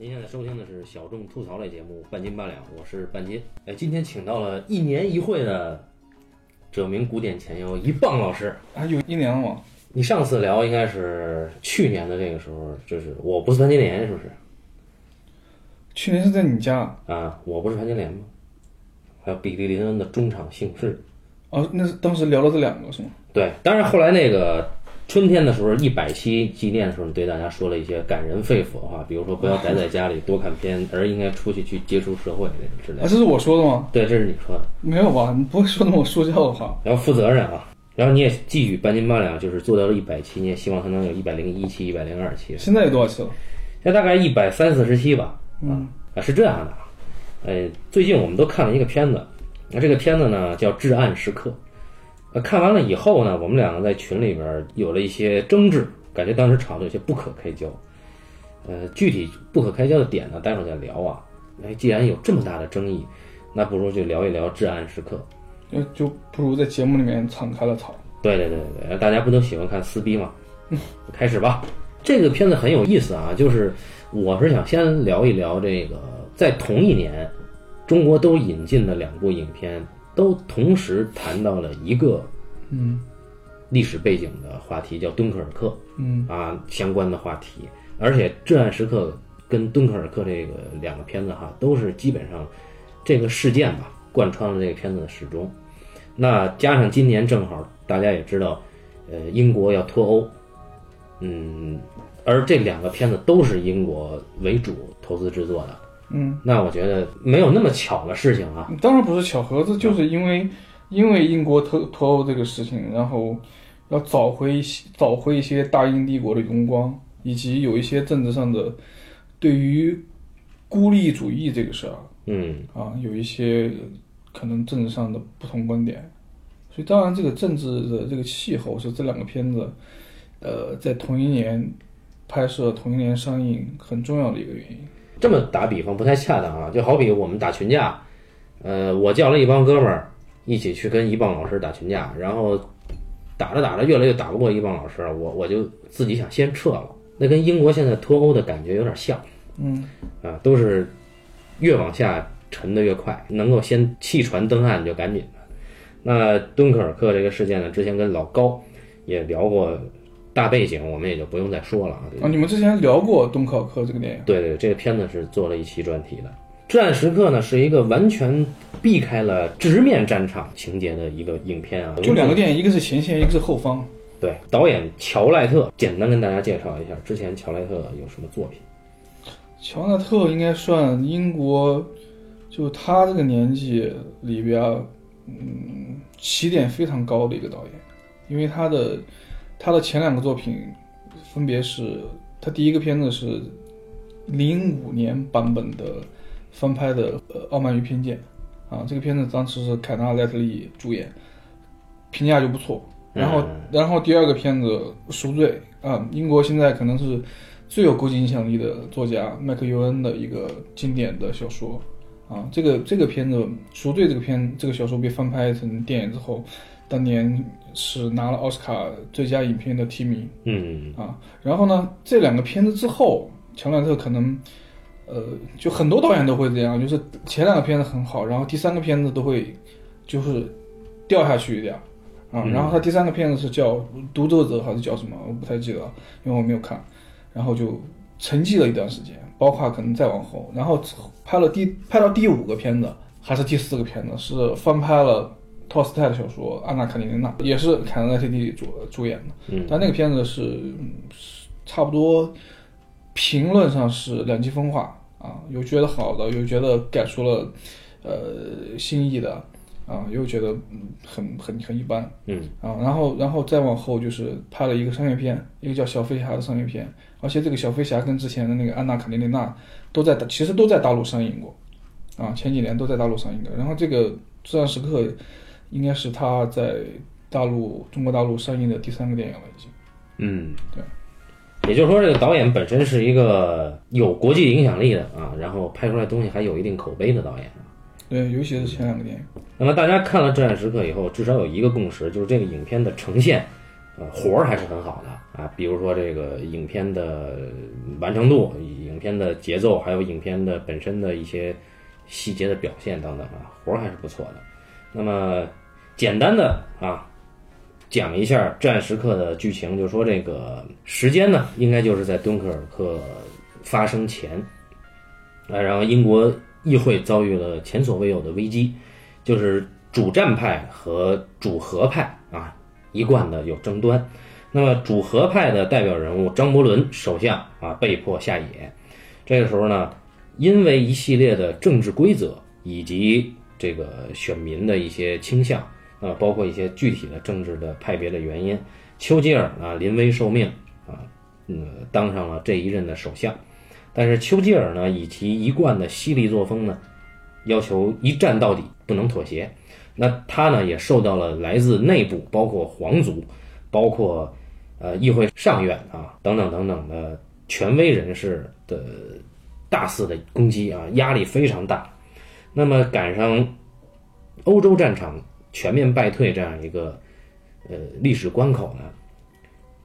您现在收听的是小众吐槽类节目《半斤八两》，我是半斤。哎，今天请到了一年一会的这名古典前友一棒老师。还有一年了吗？你上次聊应该是去年的这个时候，就是我不是潘金莲，是不是？去年是在你家啊，我不是潘金莲吗？还有比利林恩的中场姓氏。哦，那是当时聊了这两个是吗？对，当然后来那个春天的时候，一百期纪念的时候，对大家说了一些感人肺腑的话，比如说不要宅在家里多看片，而应该出去去接触社会之类啊，的。这是我说的吗？对，这是你说的，没有吧？你不会说那么说教的话。要负责任啊。然后你也寄予半斤八两，就是做到了一百期，你也希望它能有一百零一期、一百零二期，现在有多少期了？现在大概一百三四十期吧。嗯，啊，是这样的啊，呃，最近我们都看了一个片子，那这个片子呢叫《至暗时刻》。呃，看完了以后呢，我们两个在群里边有了一些争执，感觉当时吵得有些不可开交。呃，具体不可开交的点呢，待会儿再聊啊。哎，既然有这么大的争议，那不如就聊一聊《至暗时刻》。就就不如在节目里面敞开了吵。对对对对对，大家不都喜欢看撕逼吗？嗯开始吧。这个片子很有意思啊，就是我是想先聊一聊这个，在同一年，中国都引进的两部影片，都同时谈到了一个嗯。历史背景的话题，叫敦刻尔克嗯。啊相关的话题，而且《至暗时刻》跟敦刻尔克这个两个片子哈，都是基本上这个事件吧贯穿了这个片子的始终。那加上今年正好大家也知道，呃，英国要脱欧，嗯，而这两个片子都是英国为主投资制作的，嗯，那我觉得没有那么巧的事情啊。当然不是巧合，这就是因为因为英国脱脱欧这个事情，然后要找回一些找回一些大英帝国的荣光，以及有一些政治上的对于孤立主义这个事儿嗯，啊，有一些可能政治上的不同观点，所以当然这个政治的这个气候是这两个片子，呃，在同一年拍摄、同一年上映很重要的一个原因。这么打比方不太恰当啊，就好比我们打群架，呃，我叫了一帮哥们儿一起去跟一棒老师打群架，然后打着打着越来越打不过一棒老师，我我就自己想先撤了。那跟英国现在脱欧的感觉有点像嗯啊，都是越往下沉的越快，能够先弃船登岸就赶紧的。那敦刻尔克这个事件呢，之前跟老高也聊过大背景，我们也就不用再说了啊。啊，你们之前聊过《敦刻尔克》这个电影，对对，这个片子是做了一期专题的。《至暗时刻》呢，是一个完全避开了直面战场情节的一个影片啊。就两个电影，一个是前线，一个是后方。对，导演乔赖特，简单跟大家介绍一下，之前乔赖特有什么作品？乔纳特应该算英国，就他这个年纪里边，嗯，起点非常高的一个导演，因为他的他的前两个作品分别是，他第一个片子是零五年版本的翻拍的呃《傲慢与偏见》，啊，这个片子当时是凯纳莱特利主演，评价就不错。然后，然后第二个片子《赎罪》啊，英国现在可能是最有国际影响力的作家麦克尤恩的一个经典的小说啊。这个这个片子《赎罪》这个片这个小说被翻拍成电影之后，当年是拿了奥斯卡最佳影片的提名嗯啊。然后呢，这两个片子之后，乔纳特可能呃，就很多导演都会这样，就是前两个片子很好，然后第三个片子都会就是掉下去一点。啊，然后他第三个片子是叫《独奏者》还是叫什么？我不太记得了，因为我没有看。然后就沉寂了一段时间，包括可能再往后，然后拍了第拍到第五个片子还是第四个片子，是翻拍了托斯泰的小说《安娜卡列尼娜》，也是凯恩·莱特利主主演的。嗯，但那个片子是嗯差不多评论上是两极分化啊，有觉得好的，有觉得改出了呃新意的啊，又觉得嗯很很很一般。嗯啊，然后然后再往后就是拍了一个商业片，一个叫《小飞侠》的商业片，而且这个小飞侠跟之前的那个《安娜·卡列尼娜》都在其实都在大陆上映过，啊，前几年都在大陆上映的。然后这个《至暗时刻》应该是他在大陆中国大陆上映的第三个电影了，已经。嗯，对。也就是说，这个导演本身是一个有国际影响力的啊，然后拍出来东西还有一定口碑的导演。对，尤其是前两个电影。那么大家看了《至暗时刻》以后，至少有一个共识，就是这个影片的呈现，呃活儿还是很好的啊，比如说这个影片的完成度、影片的节奏，还有影片的本身的一些细节的表现等等啊，活儿还是不错的。那么简单的啊。讲一下《至暗时刻》的剧情，就说这个时间呢，应该就是在敦刻尔克发生前，啊，然后英国议会遭遇了前所未有的危机，就是主战派和主和派啊一贯的有争端。那么主和派的代表人物张伯伦首相啊被迫下野，这个时候呢，因为一系列的政治规则以及这个选民的一些倾向。啊，包括一些具体的政治的派别的原因，丘吉尔啊临危受命啊，嗯，当上了这一任的首相。但是丘吉尔呢，以其一贯的犀利作风呢，要求一战到底，不能妥协。那他呢，也受到了来自内部，包括皇族，包括呃议会上院啊等等等等的权威人士的大肆的攻击啊，压力非常大。那么赶上欧洲战场。全面败退这样一个呃历史关口呢，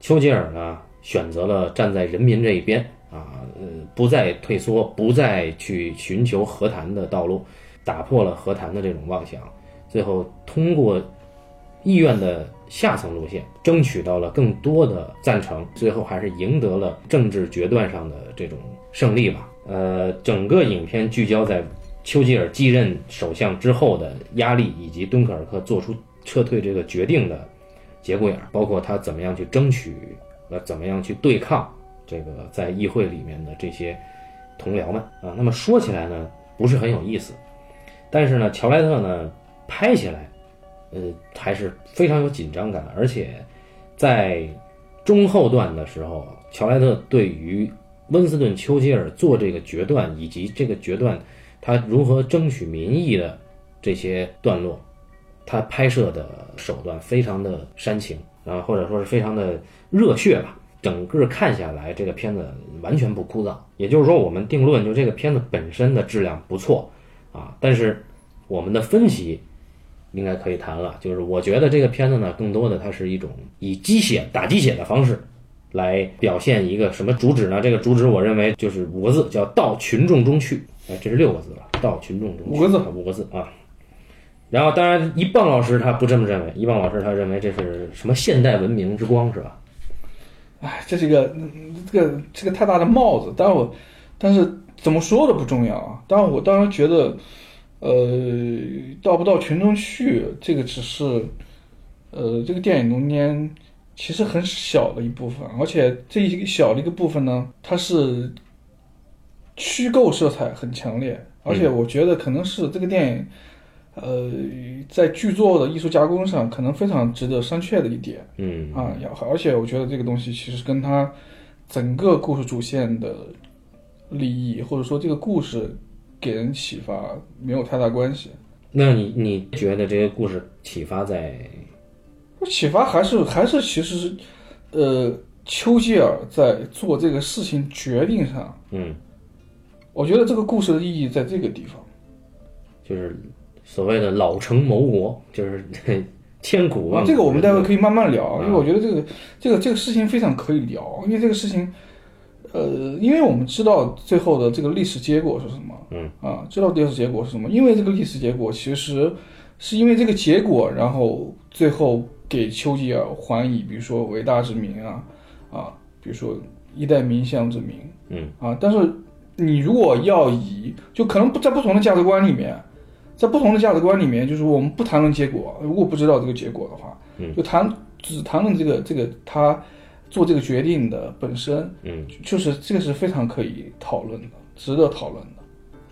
丘吉尔呢选择了站在人民这一边啊，呃不再退缩，不再去寻求和谈的道路，打破了和谈的这种妄想，最后通过意愿的下层路线，争取到了更多的赞成，最后还是赢得了政治决断上的这种胜利吧。呃，整个影片聚焦在。丘吉尔继任首相之后的压力，以及敦刻尔克做出撤退这个决定的节骨眼，包括他怎么样去争取，呃，怎么样去对抗这个在议会里面的这些同僚们啊。那么说起来呢，不是很有意思，但是呢，乔莱特呢拍起来，呃，还是非常有紧张感，而且在中后段的时候，乔莱特对于温斯顿·丘吉尔做这个决断，以及这个决断。他如何争取民意的这些段落，他拍摄的手段非常的煽情啊，或者说是非常的热血吧。整个看下来，这个片子完全不枯燥。也就是说，我们定论就这个片子本身的质量不错啊，但是我们的分析应该可以谈了。就是我觉得这个片子呢，更多的它是一种以鸡血打鸡血的方式来表现一个什么主旨呢？这个主旨我认为就是五个字，叫到群众中去。哎，这是六个字了，到群众中。五个字，五个字啊。然后，当然，一棒老师他不这么认为。一棒老师他认为这是什么现代文明之光，是吧？哎，这是一个这个这个太大的帽子。但我，但是怎么说都不重要啊。当然，我当然觉得，呃，到不到群众去，这个只是，呃，这个电影中间其实很小的一部分，而且这一小的一个部分呢，它是。虚构色彩很强烈，而且我觉得可能是这个电影，呃，在剧作的艺术加工上可能非常值得商榷的一点。嗯啊，而且我觉得这个东西其实跟他整个故事主线的利益，或者说这个故事给人启发没有太大关系。那你你觉得这个故事启发在？启发还是还是其实是，呃，丘吉尔在做这个事情决定上，嗯。我觉得这个故事的意义在这个地方，就是所谓的老成谋国，就是千古万。这个我们待会可以慢慢聊，因为我觉得这个这个这个事情非常可以聊，因为这个事情，呃，因为我们知道最后的这个历史结果是什么，嗯。啊，知道历史结果是什么，因为这个历史结果其实是因为这个结果，然后最后给丘吉尔还以，比如说伟大之名啊啊，比如说一代名相之名，嗯。啊，但是。你如果要以，就可能不在不同的价值观里面，在不同的价值观里面，就是我们不谈论结果，如果不知道这个结果的话，嗯，就谈只谈论这个这个他做这个决定的本身，嗯，就是这个是非常可以讨论的，值得讨论的。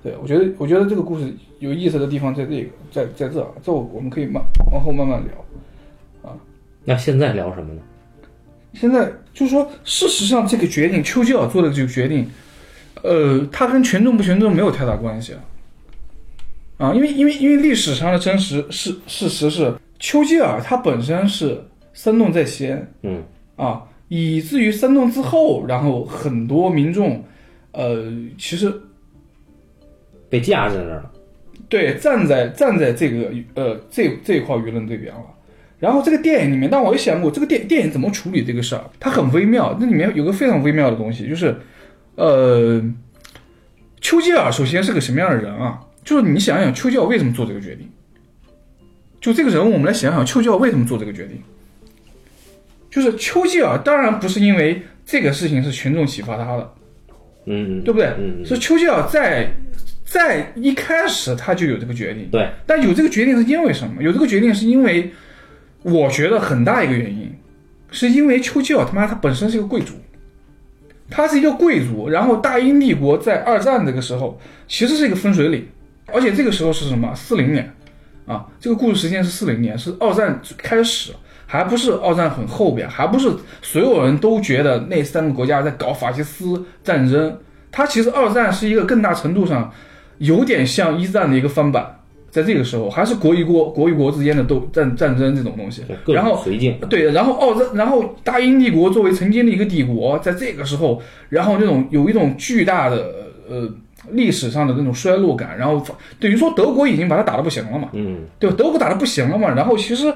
对我觉得，我觉得这个故事有意思的地方在这个，在在这，这我我们可以慢往后慢慢聊，啊，那现在聊什么呢？现在就是说，事实上这个决定，丘吉尔做的这个决定。呃，它跟群众不群众没有太大关系啊，啊，因为因为因为历史上的真实事事实是，丘吉尔他本身是煽动在先，嗯，啊，以至于煽动之后，然后很多民众，呃，其实被架在那儿了，对，站在站在这个呃这这一块舆论这边了，然后这个电影里面，但我也想过这个电电影怎么处理这个事儿，它很微妙。那里面有个非常微妙的东西，就是，呃，丘吉尔首先是个什么样的人啊？就是你想想，丘吉尔为什么做这个决定？就这个人物，我们来想想，丘吉尔为什么做这个决定？就是丘吉尔当然不是因为这个事情是群众启发他的，嗯，对不对？嗯，是丘吉尔在在一开始他就有这个决定，对，但有这个决定是因为什么？有这个决定是因为，我觉得很大一个原因，是因为丘吉尔他妈他本身是一个贵族，他是一个贵族，然后大英帝国在二战这个时候其实是一个分水岭，而且这个时候是什么？四零年，啊，这个故事时间是四零年，是二战开始，还不是二战很后边，还不是所有人都觉得那三个国家在搞法西斯战争，它其实二战是一个更大程度上有点像一战的一个翻版，在这个时候还是国与国国与国之间的斗战战争这种东西，然后对，然后奥战，然后大英帝国作为曾经的一个帝国，在这个时候，然后那种有一种巨大的呃历史上的那种衰落感，然后等于说德国已经把他打得不行了嘛，嗯，对吧？德国打得不行了嘛，然后其实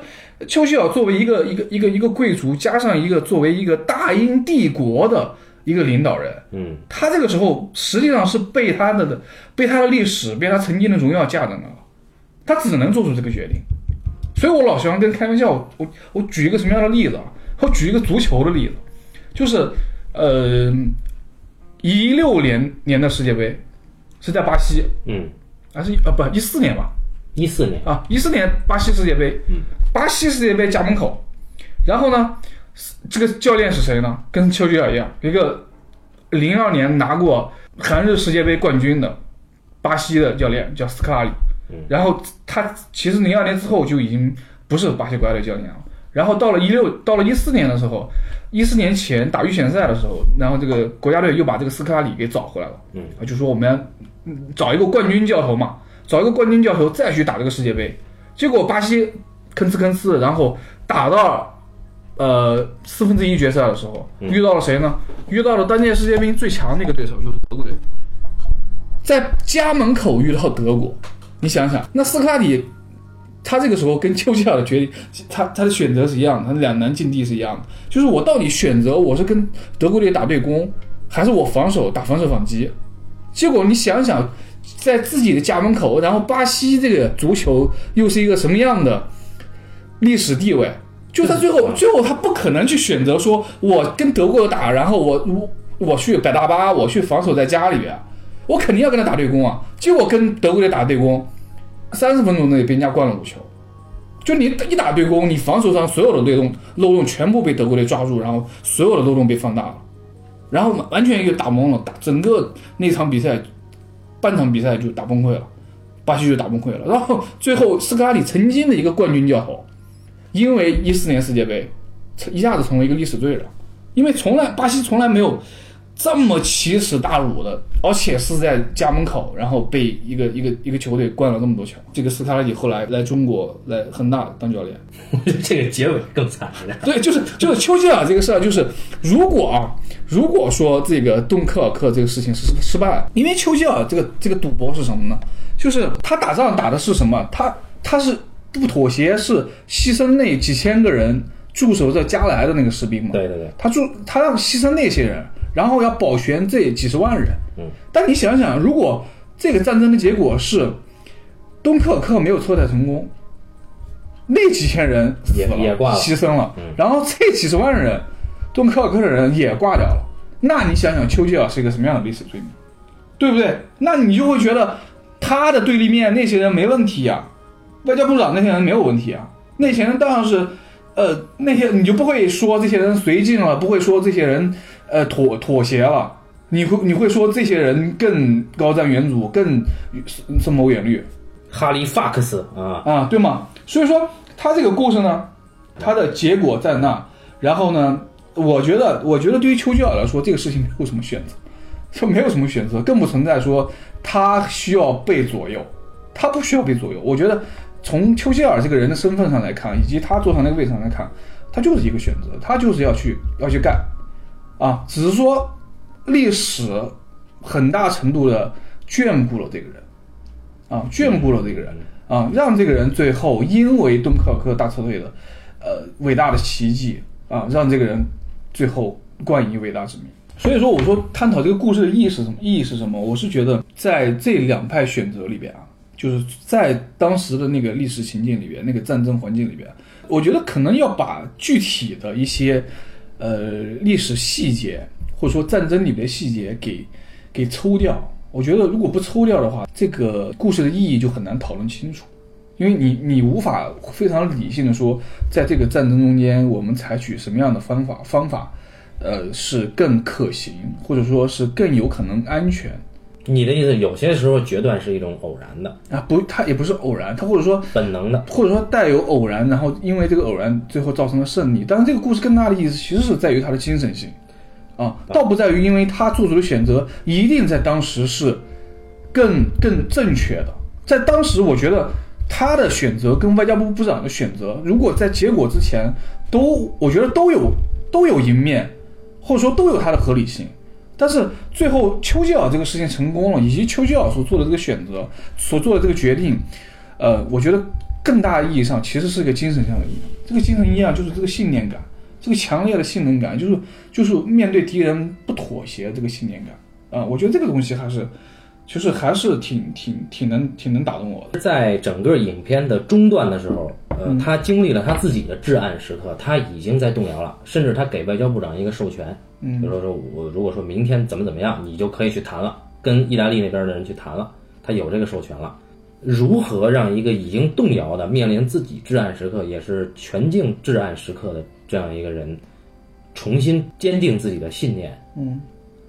丘吉尔作为一个一个一个一个贵族，加上一个作为一个大英帝国的一个领导人，嗯，他这个时候实际上是被他的被他的历史被他曾经的荣耀架在那了，他只能做出这个决定。所以我老喜欢跟开玩笑，我我举一个什么样的例子啊？我举一个足球的例子，就是呃，一六年年的世界杯是在巴西，嗯，还是啊不一四年吧？一四年，啊，一四年巴西世界杯，嗯，巴西世界杯家门口，然后呢，这个教练是谁呢？跟丘吉尔一样，一个零二年拿过韩日世界杯冠军的巴西的教练叫斯科拉里，嗯。然后他其实零二年之后就已经不是巴西国家队教练了，然后到了一六到了一四年的时候，一四年前打预选赛的时候，然后这个国家队又把这个斯科拉里给找回来了，嗯，啊，就说我们嗯找一个冠军教头嘛，找一个冠军教头再去打这个世界杯。结果巴西吭哧吭哧，然后打到呃四分之一决赛的时候，嗯。遇到了谁呢？遇到了当届世界杯最强的一个对手，就是德国队，在家门口遇到德国。你想想，那斯科拉里他这个时候跟丘吉尔的决定，他他的选择是一样的，他两难境地是一样的，就是我到底选择我是跟德国队打对攻，还是我防守打防守反击？结果你想想，在自己的家门口，然后巴西这个足球又是一个什么样的历史地位？就他最后，最后他不可能去选择说，我跟德国打，然后我我我去摆大巴，我去防守在家里边，我肯定要跟他打对攻啊。结果跟德国队打对攻，三十分钟内被人家灌了五球。就你一打对攻，你防守上所有的漏洞漏洞全部被德国队抓住，然后所有的漏洞被放大了，然后完全就打懵了，打整个那场比赛，半场比赛就打崩溃了，巴西就打崩溃了。然后最后斯科拉里曾经的一个冠军教头，因为一四年世界杯，一下子成为一个历史罪人，因为从来巴西从来没有这么奇耻大辱的，而且是在家门口，然后被一个一个一个球队灌了那么多球。这个斯卡拉里后来来中国来恒大当教练。我觉得这个结尾更惨一点。对，就是就是丘吉尔这个事儿，就是如果啊，如果说这个敦刻尔克这个事情是失败了，因为丘吉尔这个这个赌博是什么呢？就是他打仗打的是什么？他他是不妥协，是牺牲那几千个人驻守在加莱的那个士兵嘛？对对对，他驻他要牺牲那些人，然后要保全这几十万人。嗯，但你想想，如果这个战争的结果是敦刻尔克没有撤退成功，那几千人死也了，也挂了牺牲了，嗯然后这几十万人，敦刻尔克的人也挂掉了。那你想想，丘吉尔是一个什么样的历史罪名，对不对？那你就会觉得他的对立面那些人没问题呀、外交部长那些人没有问题啊，那些人当然是，呃，那些你就不会说这些人绥靖了，不会说这些人呃妥妥协了，你会你会说这些人更高瞻远瞩，更深谋远虑哈利法克斯啊，啊，对吗？所以说他这个故事呢，他的结果在那，然后呢，我觉得我觉得对于丘吉尔来说，这个事情没有什么选择，就没有什么选择，更不存在说他需要被左右，他不需要被左右。我觉得从丘吉尔这个人的身份上来看，以及他坐上那个位置上来看，他就是一个选择，他就是要去要去干，啊，只是说历史很大程度的眷顾了这个人，啊，眷顾了这个人，啊，让这个人最后因为敦刻尔克大撤退的呃伟大的奇迹啊，让这个人最后冠以伟大之名。所以说，我说探讨这个故事的意义是什么？意义是什么？我是觉得在这两派选择里边啊，就是在当时的那个历史情境里边，那个战争环境里边，我觉得可能要把具体的一些呃历史细节，或者说战争里面的细节给给抽掉。我觉得如果不抽掉的话，这个故事的意义就很难讨论清楚，因为你你无法非常理性的说，在这个战争中间，我们采取什么样的方法方法。呃，是更可行，或者说是更有可能安全。你的意思，有些时候决断是一种偶然的啊，不，它也不是偶然，它或者说本能的，或者说带有偶然，然后因为这个偶然最后造成了胜利。但是这个故事更大的意思其实是在于它的精神性，啊，倒不在于因为他做出的选择一定在当时是更更正确的。在当时，我觉得他的选择跟外交部部长的选择，如果在结果之前都，我觉得都有都有赢面。或者说都有它的合理性，但是最后丘吉尔这个事情成功了，以及丘吉尔所做的这个选择，所做的这个决定，呃，我觉得更大意义上其实是一个精神上的意义。这个精神意义啊，就是这个信念感，这个强烈的信任感，就是就是面对敌人不妥协这个信念感啊。我觉得这个东西还是，其实还是挺挺挺能挺能打动我的。在整个影片的中段的时候。呃，他经历了他自己的至暗时刻，他已经在动摇了，甚至他给外交部长一个授权，嗯，比如说我如果说明天怎么怎么样，你就可以去谈了，跟意大利那边的人去谈了，他有这个授权了。如何让一个已经动摇的、面临自己至暗时刻，也是全境至暗时刻的这样一个人，重新坚定自己的信念？嗯，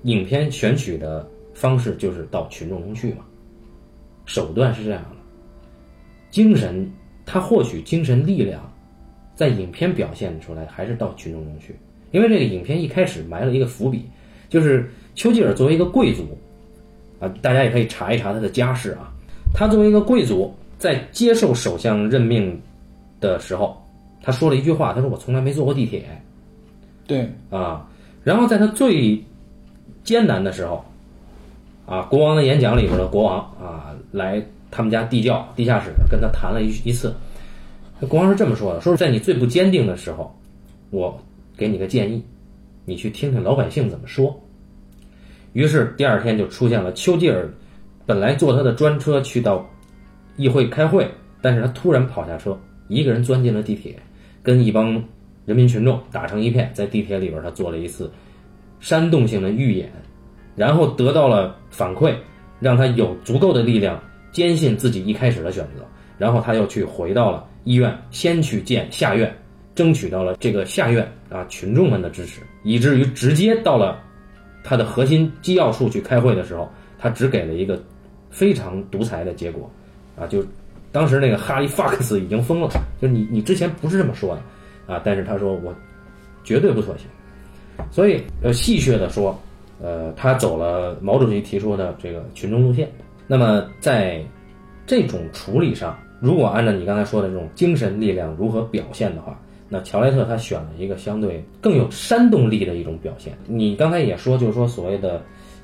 影片选取的方式就是到群众中去嘛，手段是这样的，精神。他获取精神力量，在影片表现出来还是到群众中去，因为这个影片一开始埋了一个伏笔，就是丘吉尔作为一个贵族，啊，大家也可以查一查他的家世啊。他作为一个贵族，在接受首相任命的时候，他说了一句话，他说：“我从来没坐过地铁。”对啊，然后在他最艰难的时候，啊，国王的演讲里边的国王啊来。他们家地窖地下室跟他谈了一一次，国王是这么说的：说是在你最不坚定的时候，我给你个建议，你去听听老百姓怎么说。于是第二天就出现了丘吉尔，本来坐他的专车去到议会开会，但是他突然跑下车，一个人钻进了地铁，跟一帮人民群众打成一片，在地铁里边他做了一次煽动性的预演，然后得到了反馈，让他有足够的力量。坚信自己一开始的选择，然后他又去回到了医院，先去见下院，争取到了这个下院啊群众们的支持，以至于直接到了他的核心机要处去开会的时候，他只给了一个非常独裁的结果，啊，就当时那个哈利·法克斯已经疯了，就是你你之前不是这么说的啊，但是他说我绝对不妥协，所以呃戏谑的说，呃他走了毛主席提出的这个群众路线。那么在这种处理上，如果按照你刚才说的这种精神力量如何表现的话，那乔莱特他选了一个相对更有煽动力的一种表现。你刚才也说，就是说所谓的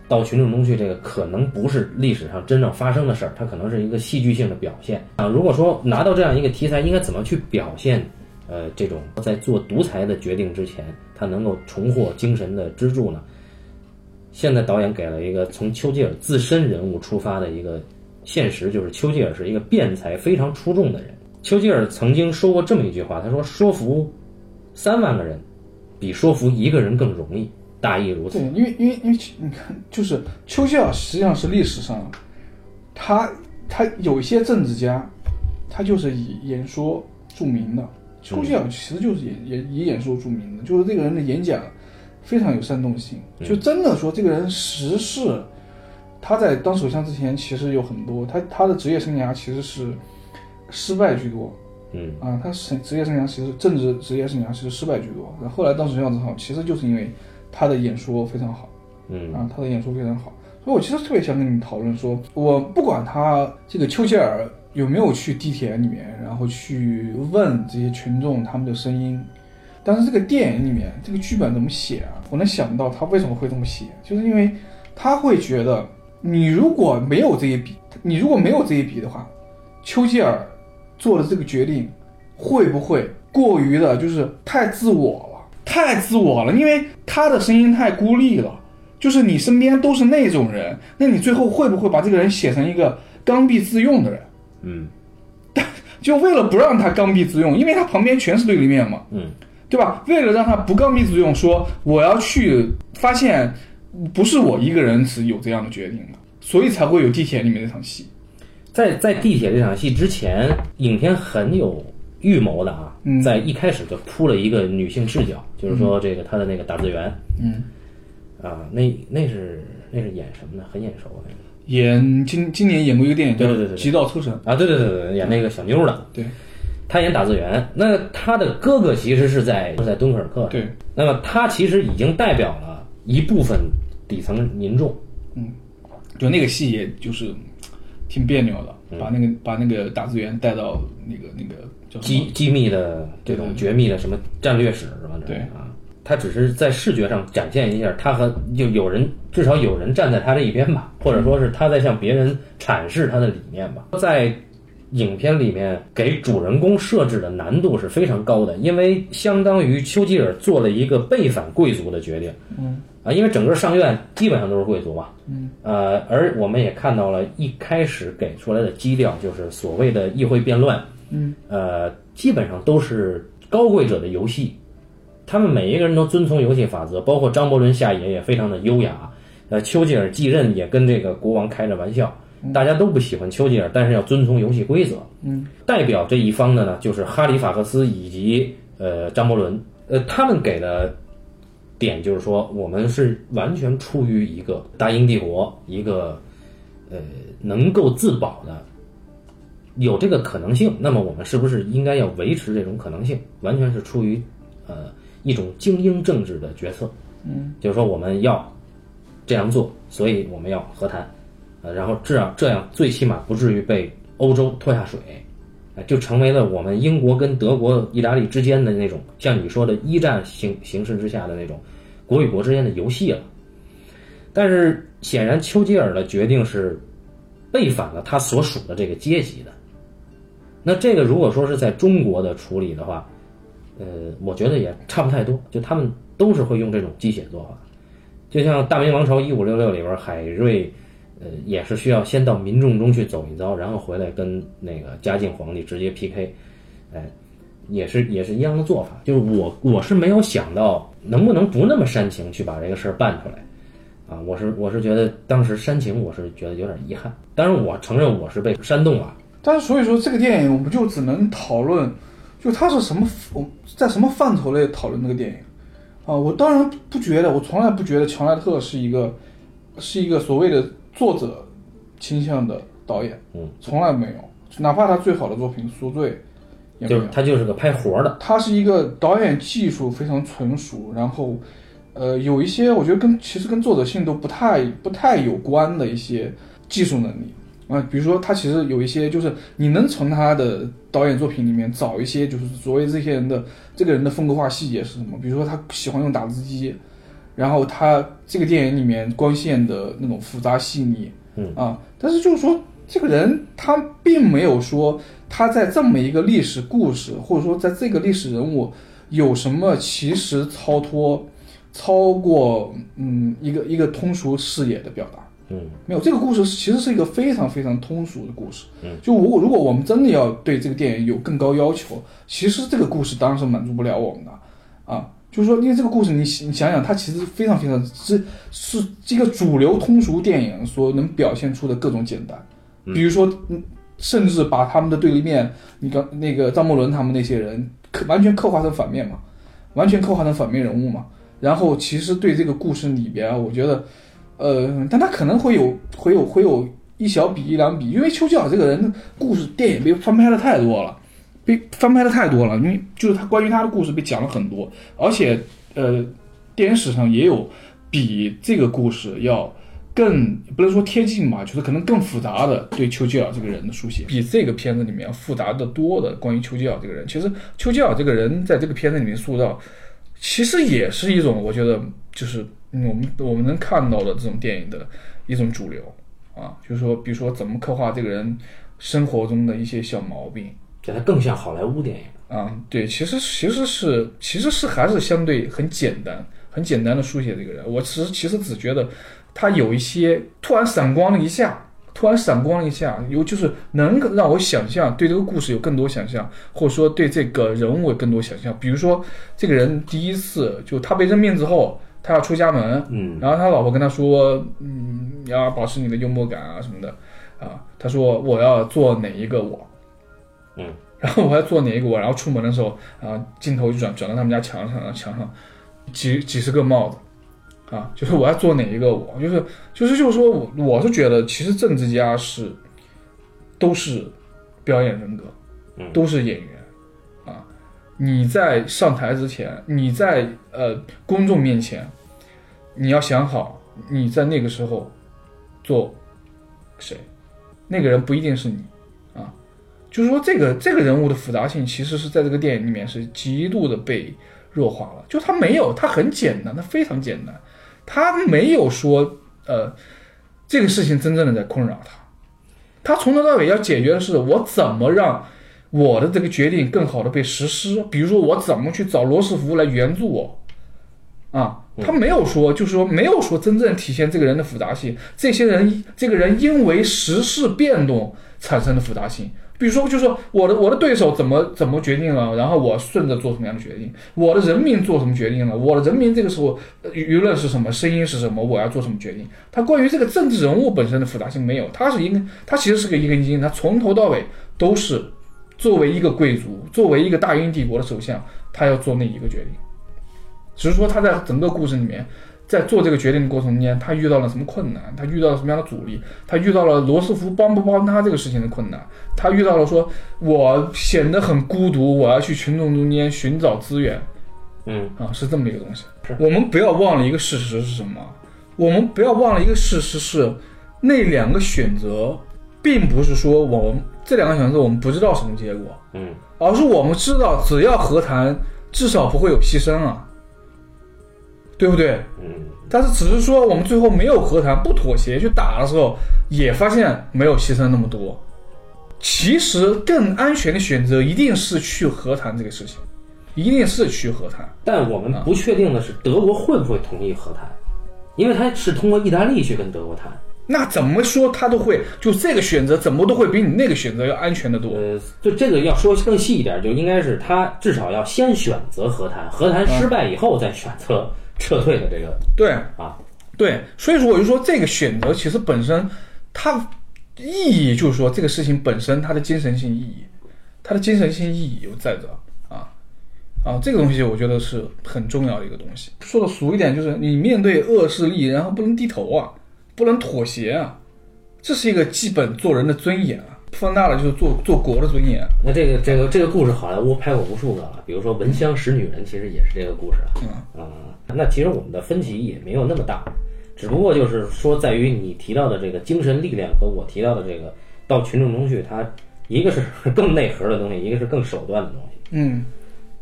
到群众中去，这个可能不是历史上真正发生的事儿，它可能是一个戏剧性的表现啊。如果说拿到这样一个题材，应该怎么去表现？呃，这种在做独裁的决定之前，他能够重获精神的支柱呢？现在导演给了一个从丘吉尔自身人物出发的一个现实，就是丘吉尔是一个辩才非常出众的人。丘吉尔曾经说过这么一句话，他说：“说服三万个人，比说服一个人更容易。”大意如此。对，因为因为因为你看，就是丘吉尔实际上是历史上，他他有一些政治家，他就是以演说著名的。丘吉尔其实就是演演以演说著名的，就是这个人的演讲。非常有煽动性，就真的说这个人实事，他在当首相之前其实有很多，他他的职业生涯其实是失败居多，嗯。啊，他是职业生涯其实政治职业生涯其实失败居多，后来当首相之后，其实就是因为他的演说非常好，嗯。啊，他的演说非常好，所以我其实特别想跟你们讨论说，我不管他这个丘吉尔有没有去地铁里面，然后去问这些群众他们的声音。但是这个电影里面这个剧本怎么写啊？我能想到他为什么会这么写，就是因为他会觉得你如果没有这一笔，你如果没有这一笔的话，丘吉尔做的这个决定会不会过于的就是太自我了，太自我了，因为他的声音太孤立了。就是你身边都是那种人，那你最后会不会把这个人写成一个刚愎自用的人？嗯 就为了不让他刚愎自用，因为他旁边全是对立面嘛，嗯对吧？为了让他不刚愎自用，说我要去发现不是我一个人是有这样的决定的，所以才会有地铁里面那场戏。在在地铁这场戏之前，影片很有预谋的啊，嗯。在一开始就铺了一个女性视角，就是说这个他的那个打字员。嗯，啊，那那是那是演什么呢？很眼熟啊那个。演今今年演过一个电影叫《对对对对极道车神》，啊，对对对对，演那个小妞的，对。他演打字员。那他的哥哥其实是在是在敦刻尔克，对，那么他其实已经代表了一部分底层民众，就那个戏，也就是挺别扭的，嗯把那个把那个打字员带到那个那个叫？机机密的这种绝密的什么战略史什么的对啊，他只是在视觉上展现一下，他和就有人至少有人站在他这一边吧，或者说是他在向别人阐释他的理念吧。在影片里面给主人公设置的难度是非常高的，因为相当于丘吉尔做了一个背反贵族的决定。嗯啊，因为整个上院基本上都是贵族嘛，嗯，呃，而我们也看到了一开始给出来的基调，就是所谓的议会辩论，嗯，呃，基本上都是高贵者的游戏，他们每一个人都遵从游戏法则，包括张伯伦下野也非常的优雅，呃，丘吉尔继任也跟这个国王开着玩笑，大家都不喜欢丘吉尔，但是要遵从游戏规则，嗯，代表这一方的呢，就是哈里法克斯以及呃张伯伦，呃，他们给的点就是说，我们是完全出于一个大英帝国一个呃能够自保的，有这个可能性，那么我们是不是应该要维持这种可能性？完全是出于呃一种精英政治的决策，嗯，就是说我们要这样做，所以我们要和谈，呃，然后这样这样最起码不至于被欧洲拖下水。就成为了我们英国跟德国、意大利之间的那种，像你说的一战形形势之下的那种国与国之间的游戏了。但是显然，丘吉尔的决定是背反了他所属的这个阶级的。那这个如果说是在中国的处理的话，呃，我觉得也差不太多，就他们都是会用这种鸡血做法。就像《大明王朝一五六六》里边，海瑞。呃，也是需要先到民众中去走一遭，然后回来跟那个嘉靖皇帝直接 PK，哎，也是也是一样的做法。就是我我是没有想到能不能不那么煽情去把这个事儿办出来，啊，我是我是觉得当时煽情，我是觉得有点遗憾。当然，我承认我是被煽动了。但是所以说这个电影我们就只能讨论，就它是什么，我在什么范畴内讨论这个电影啊？我当然不觉得，我从来不觉得乔奈特是一个是一个所谓的。作者倾向的导演，嗯，从来没有，哪怕他最好的作品《赎罪》，也没有。就是。他就是个拍活的，他是一个导演技术非常纯熟，然后，呃，有一些我觉得跟其实跟作者性都不太不太有关的一些技术能力。啊、比如说他其实有一些就是你能从他的导演作品里面找一些就是所谓这些人的这个人的风格化细节是什么，比如说他喜欢用打字机，然后他这个电影里面光线的那种复杂细腻，嗯啊，但是就是说这个人他并没有说他在这么一个历史故事，或者说在这个历史人物有什么其实超脱超过嗯一个一个通俗视野的表达。嗯没有，这个故事其实是一个非常非常通俗的故事。嗯，就如果如果我们真的要对这个电影有更高要求，其实这个故事当然是满足不了我们的啊。就是说，因为这个故事你你想想，它其实非常非常是是这个主流通俗电影所能表现出的各种简单，比如说，嗯，甚至把他们的对立面，你刚那个张伯伦他们那些人，刻完全刻画成反面嘛，完全刻画成反面人物嘛。然后其实对这个故事里边啊，我觉得。呃，但他可能会有会有会有一小笔一两笔，因为丘吉尔这个人故事电影被翻拍的太多了，被翻拍的太多了，因为就是他关于他的故事被讲了很多，而且呃，电影史上也有比这个故事要更不能说贴近吧，就是可能更复杂的对丘吉尔这个人的书写，比这个片子里面要复杂的多的关于丘吉尔这个人。其实丘吉尔这个人在这个片子里面塑造，其实也是一种我觉得就是。我们我们能看到的这种电影的一种主流啊，就是说，比如说怎么刻画这个人生活中的一些小毛病，这它更像好莱坞电影。啊，对，其实其实是其实是还是相对很简单，很简单的书写这个人。我其实其实只觉得他有一些突然闪光了一下，突然闪光了一下，有就是能让我想象对这个故事有更多想象，或者说对这个人物有更多想象。比如说这个人第一次就他被任命之后，他要出家门，嗯然后他老婆跟他说，嗯，你要保持你的幽默感啊什么的，啊，他说我要做哪一个我，嗯，然后我要做哪一个我，然后出门的时候，啊，镜头就转转到他们家墙上，墙上几几十个帽子，啊，就是我要做哪一个我，就是就是就是说我我是觉得其实政治家是都是表演人格，嗯。都是演员，啊，你在上台之前，你在呃公众面前，你要想好你在那个时候做谁，那个人不一定是你啊，就是说这个这个人物的复杂性其实是在这个电影里面是极度的被弱化了，就他没有，他很简单，他非常简单，他没有说呃这个事情真正的在困扰他，他从头到尾要解决的是我怎么让我的这个决定更好的被实施，比如说我怎么去找罗斯福来援助我，啊，他没有说，就是说没有说真正体现这个人的复杂性。这些人，这个人因为时事变动产生的复杂性，比如说，就是说我的我的对手怎么怎么决定了，然后我顺着做什么样的决定，我的人民做什么决定了，我的人民这个时候舆论是什么，声音是什么，我要做什么决定。他关于这个政治人物本身的复杂性没有，他是一个，他其实是个一根筋，他从头到尾都是作为一个贵族，作为一个大英帝国的首相，他要做那一个决定。只是说他在整个故事里面，在做这个决定的过程中间，他遇到了什么困难，他遇到了什么样的阻力，他遇到了罗斯福帮不帮他这个事情的困难，他遇到了说我显得很孤独，我要去群众中间寻找资源。嗯。啊，是这么一个东西。我们不要忘了一个事实是什么？我们不要忘了一个事实是，那两个选择，并不是说我们这两个选择我们不知道什么结果，嗯。而是我们知道只要和谈，至少不会有牺牲啊，对不对？嗯但是只是说我们最后没有和谈，不妥协去打的时候，也发现没有牺牲那么多。其实更安全的选择一定是去和谈这个事情，一定是去和谈。但我们不确定的是，德国会不会同意和谈，因为他是通过意大利去跟德国谈。那怎么说他都会，就这个选择怎么都会比你那个选择要安全的多。呃，就这个要说更细一点，就应该是他至少要先选择和谈，和谈失败以后再选择撤退的这个对啊。对，所以说我就说这个选择其实本身它意义就是说这个事情本身它的精神性意义，它的精神性意义又在这啊啊，这个东西我觉得是很重要的一个东西。说的俗一点，就是你面对恶势力，然后不能低头啊，不能妥协啊，这是一个基本做人的尊严啊。放大了就是做做国的尊严啊。那这个这个这个故事，好莱坞拍过无数个了，比如说《闻香识女人》，其实也是这个故事啊。嗯啊、那其实我们的分歧也没有那么大，只不过就是说在于你提到的这个精神力量和我提到的这个到群众中去，它一个是 更内核的东西，一个是更手段的东西。嗯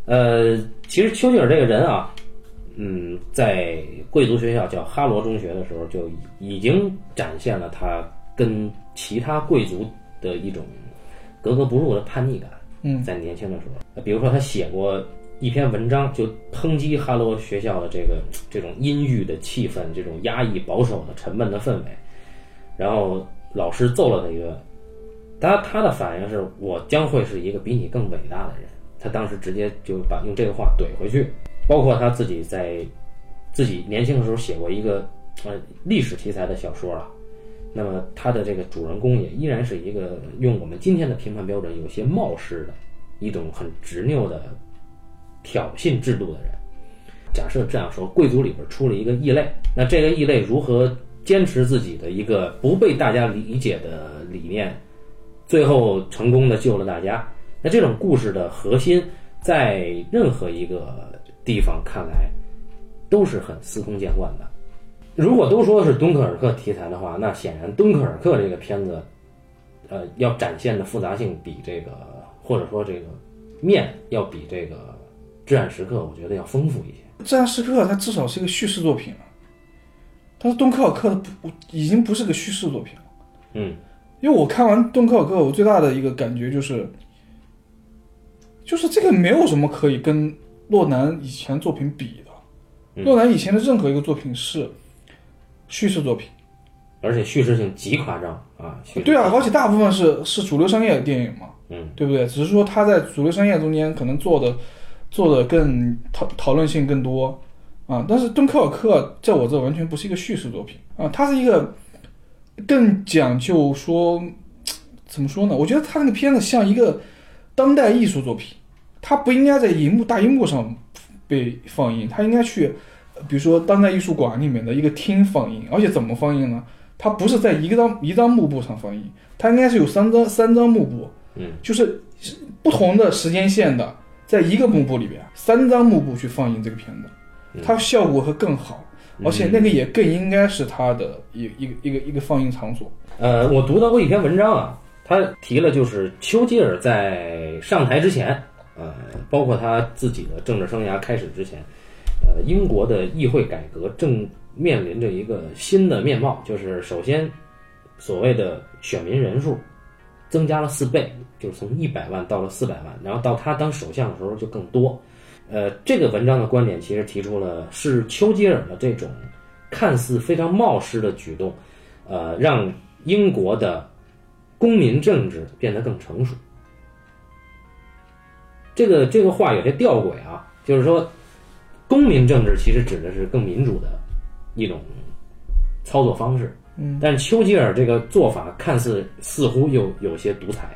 呃，其实丘吉尔这个人啊，嗯，在贵族学校叫哈罗中学的时候，就已经展现了他跟其他贵族的一种格格不入的叛逆感。嗯在年轻的时候，呃比如说他写过一篇文章，就抨击哈罗学校的这个这种阴郁的气氛，这种压抑、保守的、沉闷的氛围。然后老师揍了他一顿，他他的反应是我将会是一个比你更伟大的人。他当时直接就把用这个话怼回去，包括他自己在自己年轻的时候写过一个呃历史题材的小说啊。那么他的这个主人公也依然是一个用我们今天的评判标准有些冒失的一种很执拗的挑衅制度的人。假设这样说，贵族里边出了一个异类，那这个异类如何坚持自己的一个不被大家理解的理念，最后成功的救了大家？那这种故事的核心，在任何一个地方看来，都是很司空见惯的。如果都说是敦刻尔克题材的话，那显然敦刻尔克这个片子，呃，要展现的复杂性比这个，或者说这个面要比这个《至暗时刻》，我觉得要丰富一些。《至暗时刻》它至少是一个叙事作品了，但是敦刻尔克的不已经不是个叙事作品了。嗯因为我看完敦刻尔克，我最大的一个感觉就是，就是这个没有什么可以跟洛南以前作品比的。嗯洛南以前的任何一个作品是叙事作品，而且叙事性极夸张啊。对啊，而且大部分是是主流商业的电影嘛，嗯，对不对？只是说他在主流商业中间可能做的做的更讨讨论性更多啊，但是敦刻尔克在我这完全不是一个叙事作品啊，它是一个更讲究说怎么说呢？我觉得他那个片子像一个当代艺术作品，它不应该在荧幕大荧幕上被放映，它应该去，呃比如说当代艺术馆里面的一个厅放映，而且怎么放映呢？它不是在一个张一张幕布上放映，它应该是有三张三张幕布，嗯，就是不同的时间线的，在一个幕布里边，三张幕布去放映这个片子，它效果会更好，而且那个也更应该是它的一一个一个一个放映场所。呃，我读到过一篇文章啊，他提了就是丘吉尔在上台之前，呃，包括他自己的政治生涯开始之前，呃，英国的议会改革正面临着一个新的面貌，就是首先所谓的选民人数增加了四倍，就是从一百万到了四百万，然后到他当首相的时候就更多。呃，这个文章的观点其实提出了是丘吉尔的这种看似非常冒失的举动，呃，让英国的公民政治变得更成熟。这个这个话有些吊诡啊，就是说，公民政治其实指的是更民主的一种操作方式。嗯，但是丘吉尔这个做法看似似乎又有些独裁。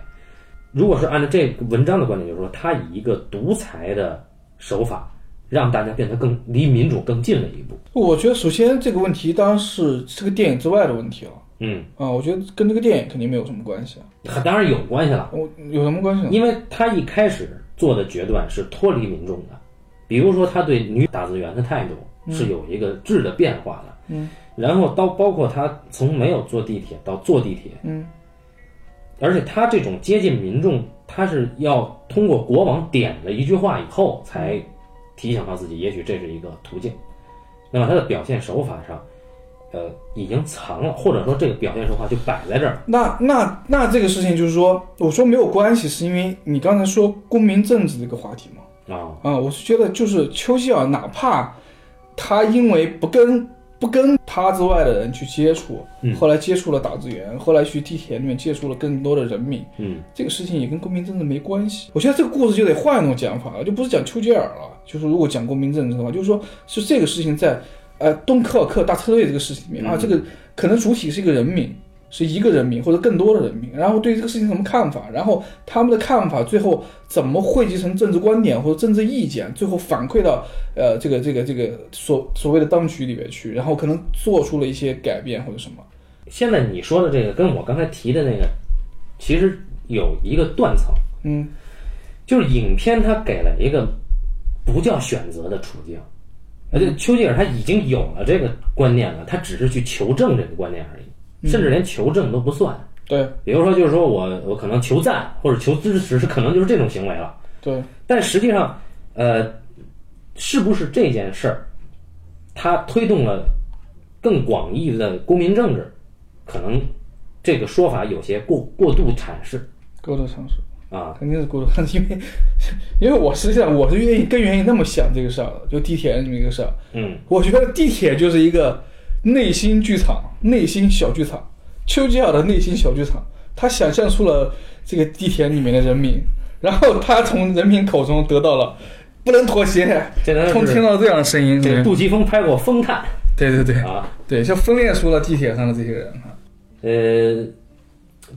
如果是按照这个文章的观点，就是说他以一个独裁的手法，让大家变得更离民主更近了一步。我觉得首先这个问题当然是这个电影之外的问题了嗯，啊，我觉得跟这个电影肯定没有什么关系啊。当然有关系了。我有什么关系呢？因为他一开始做的决断是脱离民众的，比如说他对女打字员的态度是有一个质的变化的，嗯，然后到包括他从没有坐地铁到坐地铁，嗯，而且他这种接近民众，他是要通过国王点了一句话以后才提醒到自己，也许这是一个途径。那么他的表现手法上，呃，已经藏了，或者说这个表现手法就摆在这儿，那那那这个事情就是说，我说没有关系，是因为你刚才说公民政治这个话题嘛。啊，啊，我是觉得就是丘吉尔，哪怕他因为不跟不跟他之外的人去接触，嗯后来接触了打字员，后来去地铁里面接触了更多的人民，嗯这个事情也跟公民政治没关系。我觉得这个故事就得换一种讲法了，就不是讲丘吉尔了，就是如果讲公民政治的话，就是说是这个事情在呃敦刻尔克大撤退这个事情里面、啊，这个可能主体是一个人民。是一个人民或者更多的人民，然后对这个事情什么看法，然后他们的看法最后怎么汇集成政治观点或者政治意见，最后反馈到呃这个这个这个所所谓的当局里面去，然后可能做出了一些改变或者什么。现在你说的这个跟我刚才提的那个，其实有一个断层，嗯。就是影片它给了一个不叫选择的处境，而且丘吉尔他已经有了这个观念了，他只是去求证这个观念而已，甚至连求证都不算。对比如说，就是说我我可能求赞或者求支持，是可能就是这种行为了。对，但实际上，呃，是不是这件事儿，它推动了更广义的公民政治，可能这个说法有些过过度阐释过度阐释啊。肯定是过度，因为因为我实际上我是愿意更愿意那么想这个事儿的，就地铁这么一个事儿。嗯我觉得地铁就是一个内心剧场、内心小剧场，丘吉尔的内心小剧场。他想象出了这个地铁里面的人民，然后他从人民口中得到了不能妥协，这能通听到这样的声音，杜琪峰拍过《风探对对对》啊，对，就分裂出了地铁上的这些人啊。呃，